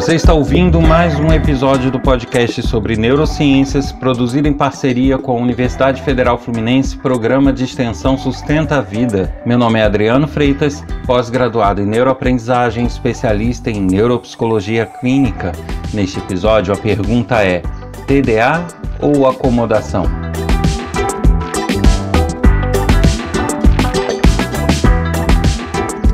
Você está ouvindo mais um episódio do podcast sobre neurociências, produzido em parceria com a Universidade Federal Fluminense, Programa de Extensão Sustenta a Vida. Meu nome é Adriano Freitas, pós-graduado em neuroaprendizagem, especialista em neuropsicologia clínica. Neste episódio, a pergunta é: TDA ou acomodação?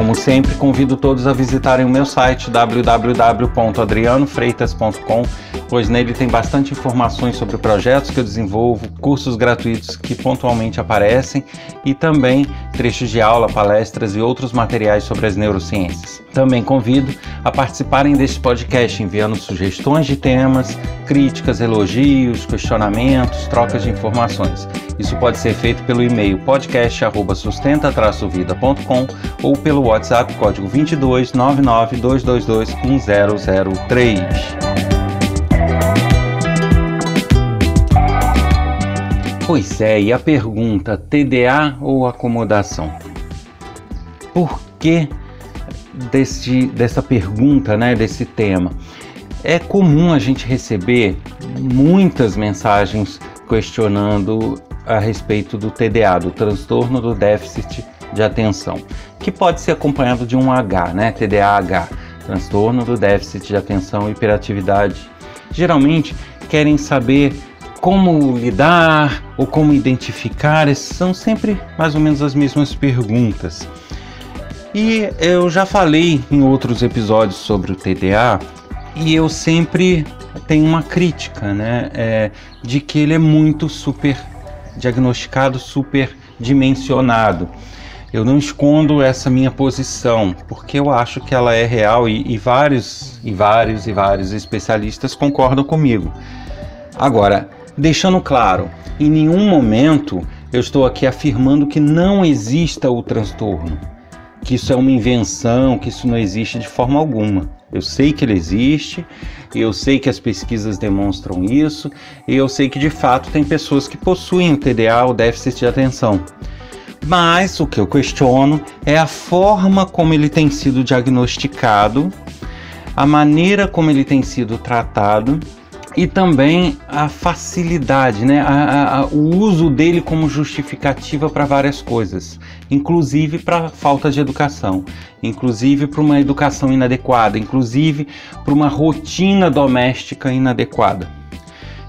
Como sempre, convido todos a visitarem o meu site www.adrianofreitas.com, pois nele tem bastante informações sobre projetos que eu desenvolvo, cursos gratuitos que pontualmente aparecem e também trechos de aula, palestras e outros materiais sobre as neurociências. Também convido a participarem deste podcast enviando sugestões de temas, críticas, elogios, questionamentos, trocas de informações. Isso pode ser feito pelo e-mail podcast@sustenta-vida.com ou pelo WhatsApp código 22 99 222 1003. Pois é, e a pergunta: TDA ou acomodação? Por que dessa pergunta, né, desse tema? É comum a gente receber muitas mensagens questionando a respeito do TDA, do transtorno do déficit de atenção, que pode ser acompanhado de um H, né? TDAH, transtorno do déficit de atenção e hiperatividade. Geralmente querem saber como lidar ou como identificar, são sempre mais ou menos as mesmas perguntas. E eu já falei em outros episódios sobre o TDA e eu sempre tenho uma crítica, né, é, de que ele é muito super diagnosticado, super dimensionado. Eu não escondo essa minha posição, porque eu acho que ela é real e, e vários e vários e vários especialistas concordam comigo. Agora, deixando claro, em nenhum momento eu estou aqui afirmando que não exista o transtorno, que isso é uma invenção, que isso não existe de forma alguma. Eu sei que ele existe, eu sei que as pesquisas demonstram isso, e eu sei que de fato tem pessoas que possuem o TDA, o déficit de atenção. Mas o que eu questiono é a forma como ele tem sido diagnosticado, a maneira como ele tem sido tratado e também a facilidade, né? A, a, o uso dele como justificativa para várias coisas, inclusive para falta de educação, inclusive para uma educação inadequada, inclusive para uma rotina doméstica inadequada.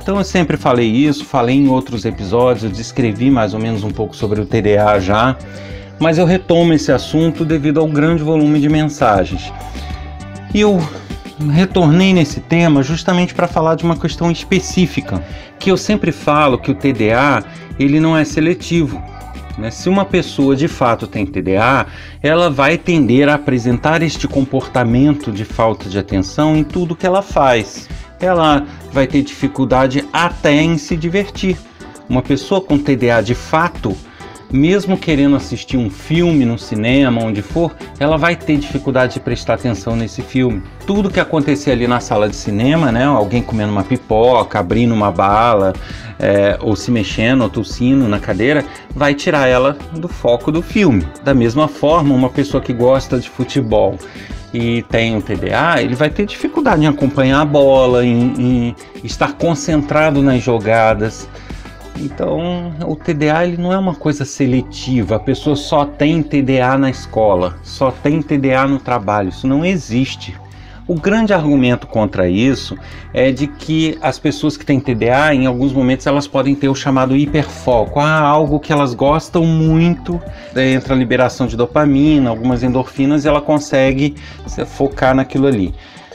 Então eu sempre falei isso, falei em outros episódios, descrevi mais ou menos um pouco sobre o TDA já, mas eu retomo esse assunto devido ao grande volume de mensagens. E eu retornei nesse tema justamente para falar de uma questão específica, que eu sempre falo que o TDA ele não é seletivo. Né? Se uma pessoa de fato tem TDA, ela vai tender a apresentar este comportamento de falta de atenção em tudo que ela faz. Ela vai ter dificuldade até em se divertir. Uma pessoa com TDA de fato, mesmo querendo assistir um filme no cinema, onde for, ela vai ter dificuldade de prestar atenção nesse filme. Tudo que acontecer ali na sala de cinema, né, alguém comendo uma pipoca, abrindo uma bala, é, ou se mexendo ou tossindo na cadeira, vai tirar ela do foco do filme. Da mesma forma, uma pessoa que gosta de futebol e tem o TDA, ele vai ter dificuldade em acompanhar a bola, em, em estar concentrado nas jogadas. Então, o TDA ele não é uma coisa seletiva. A pessoa só tem TDA na escola, só tem TDA no trabalho. Isso não existe. O grande argumento contra isso é de que as pessoas que têm TDA, em alguns momentos, elas podem ter o chamado hiperfoco, ah, algo que elas gostam muito, entra a liberação de dopamina, algumas endorfinas, e ela consegue focar naquilo ali.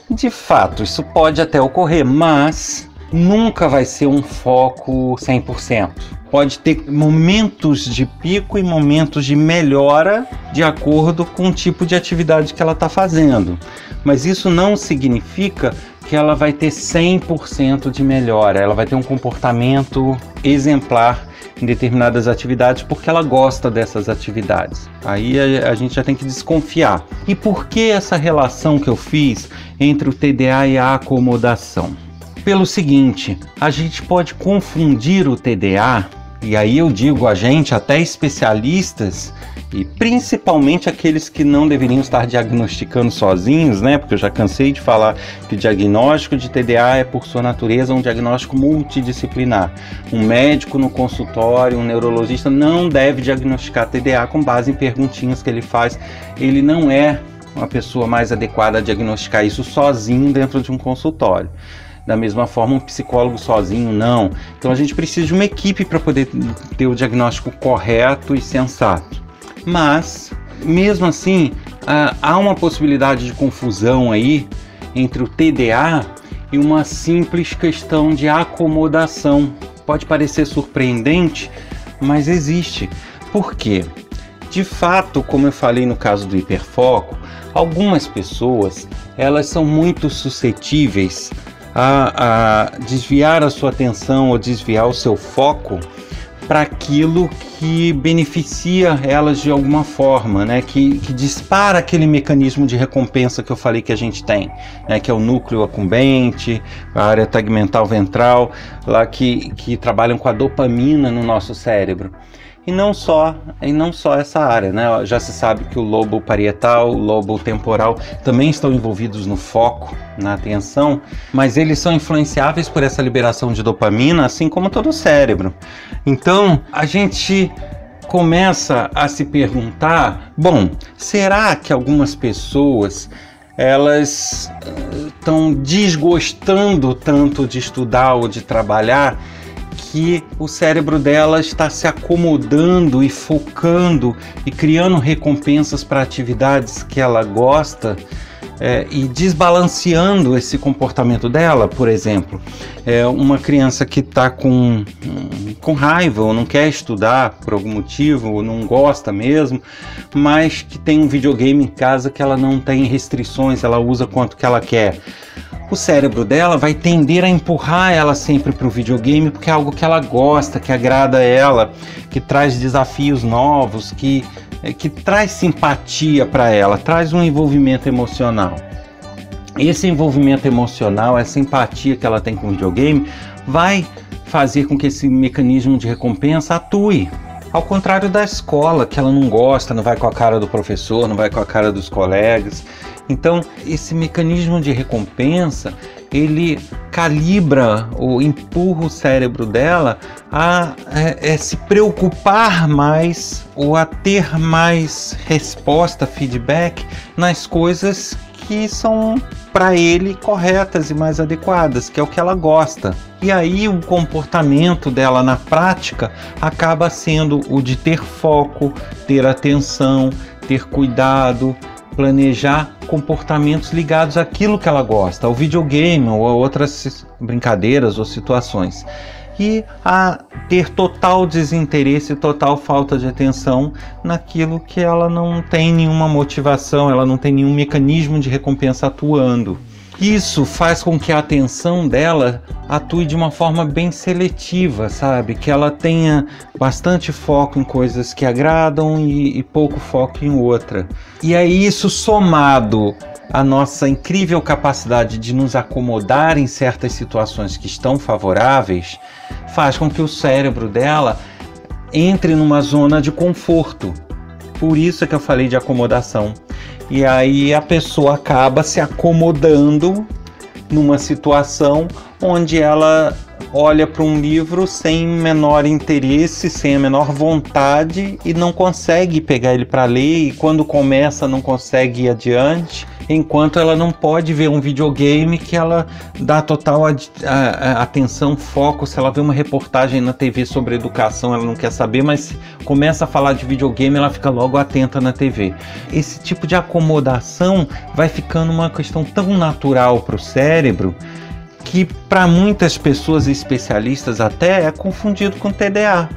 De fato, isso pode até ocorrer, mas nunca vai ser um foco 100%. Pode ter momentos de pico e momentos de melhora de acordo com o tipo de atividade que ela está fazendo. Mas isso não significa que ela vai ter 100% de melhora, ela vai ter um comportamento exemplar em determinadas atividades porque ela gosta dessas atividades. Aí a, a, gente já tem que desconfiar. E por que essa relação que eu fiz entre o TDA e a acomodação? Pelo seguinte: a gente pode confundir o TDA e aí eu digo a gente, até especialistas, e principalmente aqueles que não deveriam estar diagnosticando sozinhos, né? Porque eu já cansei de falar que o diagnóstico de TDA é, por sua natureza, um diagnóstico multidisciplinar. Um médico no consultório, um neurologista não deve diagnosticar TDA com base em perguntinhas que ele faz. Ele não é uma pessoa mais adequada a diagnosticar isso sozinho dentro de um consultório. Da mesma forma, um psicólogo sozinho, não. Então a gente precisa de uma equipe para poder ter o diagnóstico correto e sensato mas mesmo assim há uma possibilidade de confusão aí entre o TDA e uma simples questão de acomodação. Pode parecer surpreendente, mas existe. Por quê? De fato, como eu falei no caso do hiperfoco, algumas pessoas elas são muito suscetíveis a, a desviar a sua atenção ou desviar o seu foco para aquilo que beneficia elas de alguma forma, né? Que, que, dispara aquele mecanismo de recompensa que eu falei que a gente tem, né? Que é o núcleo acumbente, a área tegmental ventral, lá que, que trabalham com a dopamina no nosso cérebro. E não só, e não só essa área, né? Já se sabe que o lobo parietal, o lobo temporal também estão envolvidos no foco, na atenção, mas eles são influenciáveis por essa liberação de dopamina, assim como todo o cérebro. Então, a gente começa a se perguntar, bom, será que algumas pessoas elas estão eh, desgostando tanto de estudar ou de trabalhar que o cérebro dela está se acomodando e focando e criando recompensas para atividades que ela gosta é, e desbalanceando esse comportamento dela, por exemplo, é uma criança que está com, com raiva ou não quer estudar por algum motivo, ou não gosta mesmo, mas que tem um videogame em casa que ela não tem restrições, ela usa quanto que ela quer o cérebro dela vai tender a empurrar ela sempre para o videogame porque é algo que ela gosta, que agrada ela, que traz desafios novos, que, é, que traz simpatia para ela, traz um envolvimento emocional. Esse envolvimento emocional, essa empatia que ela tem com o videogame, vai fazer com que esse mecanismo de recompensa atue. Ao contrário da escola, que ela não gosta, não vai com a cara do professor, não vai com a cara dos colegas. Então, esse mecanismo de recompensa, ele calibra ou empurra o cérebro dela a é, é, se preocupar mais ou a ter mais resposta, feedback nas coisas que são para ele corretas e mais adequadas, que é o que ela gosta. E aí o comportamento dela na prática acaba sendo o de ter foco, ter atenção, ter cuidado, planejar comportamentos ligados àquilo que ela gosta, ao videogame ou a outras brincadeiras ou situações. E a ter total desinteresse, total falta de atenção naquilo que ela não tem nenhuma motivação, ela não tem nenhum mecanismo de recompensa atuando. Isso faz com que a atenção dela atue de uma forma bem seletiva, sabe? Que ela tenha bastante foco em coisas que agradam e, e pouco foco em outra. E aí, isso somado à nossa incrível capacidade de nos acomodar em certas situações que estão favoráveis, faz com que o cérebro dela entre numa zona de conforto. Por isso é que eu falei de acomodação. E aí a pessoa acaba se acomodando numa situação onde ela olha para um livro sem menor interesse, sem a menor vontade e não consegue pegar ele para ler e quando começa não consegue ir adiante enquanto ela não pode ver um videogame que ela dá total atenção, foco. Se ela vê uma reportagem na TV sobre educação, ela não quer saber, mas começa a falar de videogame, ela fica logo atenta na TV. Esse tipo de acomodação vai ficando uma questão tão natural para o cérebro que para muitas pessoas especialistas até é confundido com TDA.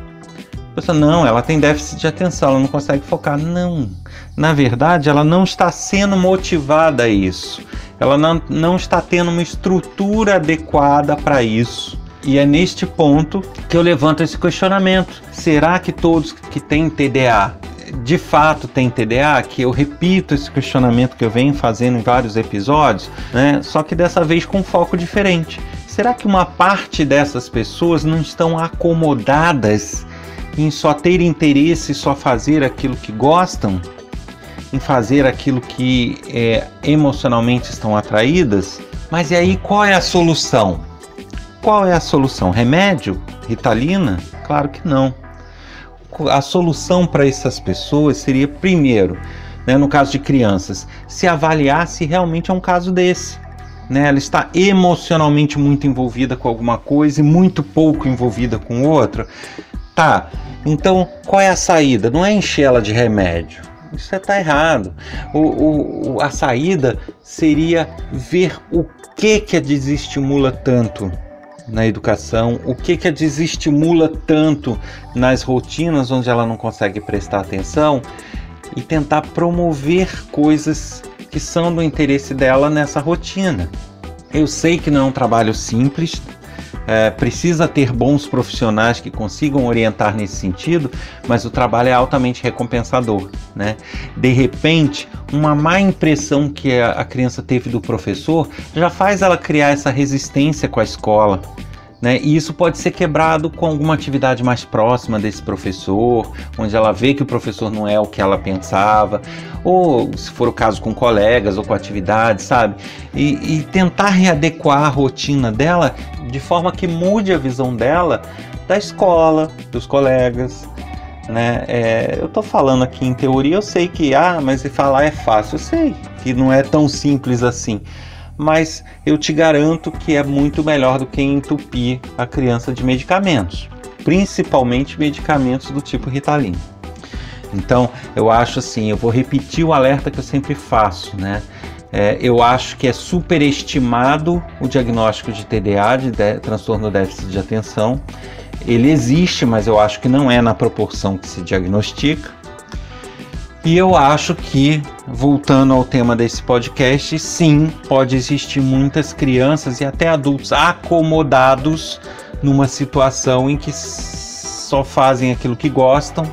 Pessoa, não, ela tem déficit de atenção, ela não consegue focar. Não. Na verdade, ela não está sendo motivada a isso. Ela não, não está tendo uma estrutura adequada para isso. E é neste ponto que eu levanto esse questionamento. Será que todos que têm TDA de fato têm TDA? Que eu repito esse questionamento que eu venho fazendo em vários episódios, né? só que dessa vez com foco diferente. Será que uma parte dessas pessoas não estão acomodadas em só ter interesse, só fazer aquilo que gostam, em fazer aquilo que é, emocionalmente estão atraídas. Mas e aí qual é a solução? Qual é a solução? Remédio? Ritalina? Claro que não. A solução para essas pessoas seria, primeiro, né, no caso de crianças, se avaliar se realmente é um caso desse. Né? Ela está emocionalmente muito envolvida com alguma coisa e muito pouco envolvida com outra. Tá, então qual é a saída? Não é encher ela de remédio. Isso está errado. O, o, a saída seria ver o que que a desestimula tanto na educação, o que que a desestimula tanto nas rotinas onde ela não consegue prestar atenção e tentar promover coisas que são do interesse dela nessa rotina. Eu sei que não é um trabalho simples, é, precisa ter bons profissionais que consigam orientar nesse sentido, mas o trabalho é altamente recompensador. Né? De repente, uma má impressão que a criança teve do professor já faz ela criar essa resistência com a escola. Né? E isso pode ser quebrado com alguma atividade mais próxima desse professor, onde ela vê que o professor não é o que ela pensava, ou se for o caso com colegas ou com atividades, sabe? E, e tentar readequar a rotina dela de forma que mude a visão dela da escola, dos colegas. Né? É, eu tô falando aqui em teoria, eu sei que, ah, mas falar é fácil, eu sei que não é tão simples assim mas eu te garanto que é muito melhor do que entupir a criança de medicamentos, principalmente medicamentos do tipo Ritalin. Então, eu acho assim, eu vou repetir o alerta que eu sempre faço, né? É, eu acho que é superestimado o diagnóstico de TDA, de, de transtorno déficit de atenção. Ele existe, mas eu acho que não é na proporção que se diagnostica. E eu acho que, voltando ao tema desse podcast, sim, pode existir muitas crianças e até adultos acomodados numa situação em que só fazem aquilo que gostam,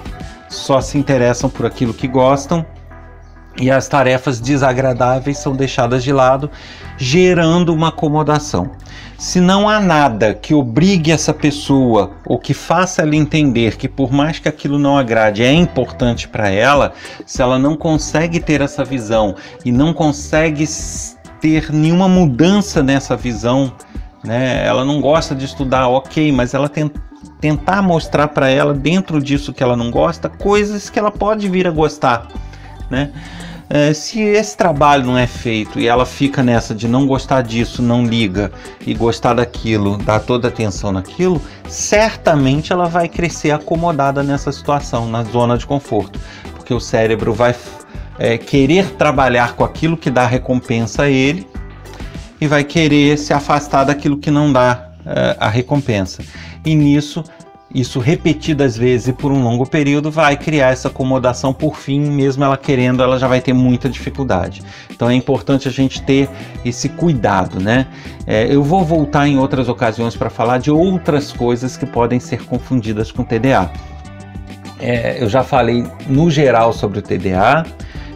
só se interessam por aquilo que gostam e as tarefas desagradáveis são deixadas de lado, gerando uma acomodação. Se não há nada que obrigue essa pessoa ou que faça ela entender que, por mais que aquilo não agrade, é importante para ela, se ela não consegue ter essa visão e não consegue ter nenhuma mudança nessa visão, né? Ela não gosta de estudar, ok, mas ela tem, tentar mostrar para ela dentro disso que ela não gosta coisas que ela pode vir a gostar, né? É, se esse trabalho não é feito e ela fica nessa de não gostar disso, não liga e gostar daquilo, dar toda atenção naquilo, certamente ela vai crescer acomodada nessa situação, na zona de conforto, porque o cérebro vai é, querer trabalhar com aquilo que dá recompensa a ele e vai querer se afastar daquilo que não dá é, a recompensa. E nisso isso repetidas vezes e por um longo período vai criar essa acomodação por fim, mesmo ela querendo, ela já vai ter muita dificuldade. Então é importante a gente ter esse cuidado, né? É, eu vou voltar em outras ocasiões para falar de outras coisas que podem ser confundidas com TDA. É, eu já falei no geral sobre o TDA,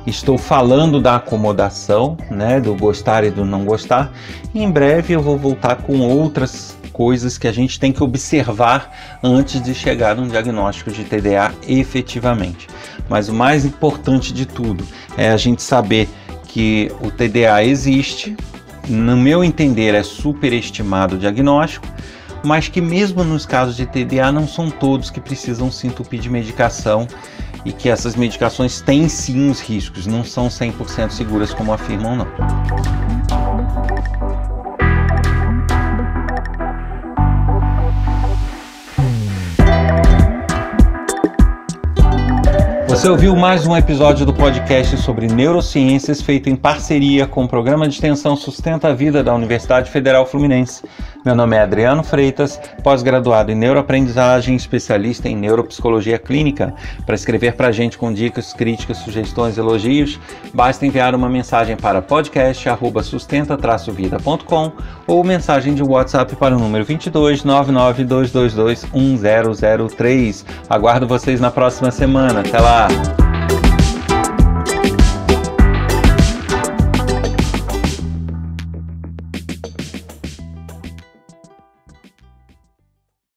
estou falando da acomodação, né, do gostar e do não gostar. Em breve eu vou voltar com outras coisas que a gente tem que observar antes de chegar num diagnóstico de TDA efetivamente. Mas o mais importante de tudo é a gente saber que o TDA existe, no meu entender é superestimado o diagnóstico, mas que mesmo nos casos de TDA não são todos que precisam se entupir de medicação e que essas medicações têm sim os riscos, não são 100% seguras como afirmam não. Você ouviu mais um episódio do podcast sobre neurociências feito em parceria com o programa de extensão Sustenta a Vida da Universidade Federal Fluminense. Meu nome é Adriano Freitas, pós-graduado em neuroaprendizagem, especialista em neuropsicologia clínica. Para escrever para a gente com dicas, críticas, sugestões, elogios, basta enviar uma mensagem para podcast@sustenta-vida.com ou mensagem de WhatsApp para o número 22 99222 1003. Aguardo vocês na próxima semana. Até lá!